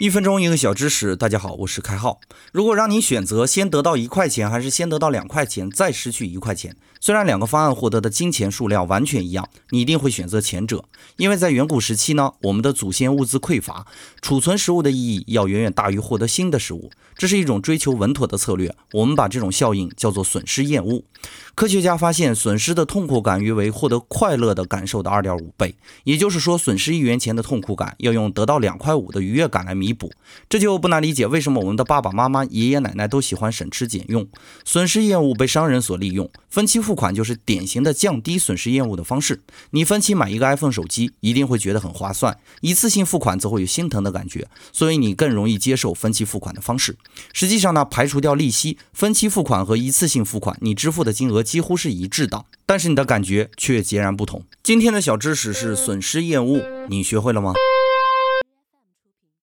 一分钟一个小知识，大家好，我是开浩。如果让你选择先得到一块钱，还是先得到两块钱，再失去一块钱，虽然两个方案获得的金钱数量完全一样，你一定会选择前者，因为在远古时期呢，我们的祖先物资匮乏，储存食物的意义要远远大于获得新的食物，这是一种追求稳妥的策略。我们把这种效应叫做损失厌恶。科学家发现，损失的痛苦感约为获得快乐的感受的二点五倍，也就是说，损失一元钱的痛苦感要用得到两块五的愉悦感来弥弥补。这就不难理解，为什么我们的爸爸妈妈、爷爷奶奶都喜欢省吃俭用。损失厌恶被商人所利用，分期付款就是典型的降低损失厌恶的方式。你分期买一个 iPhone 手机，一定会觉得很划算；一次性付款则会有心疼的感觉，所以你更容易接受分期付款的方式。实际上呢，排除掉利息，分期付款和一次性付款，你支付的金额。几乎是一致的，但是你的感觉却截然不同。今天的小知识是损失厌恶，你学会了吗？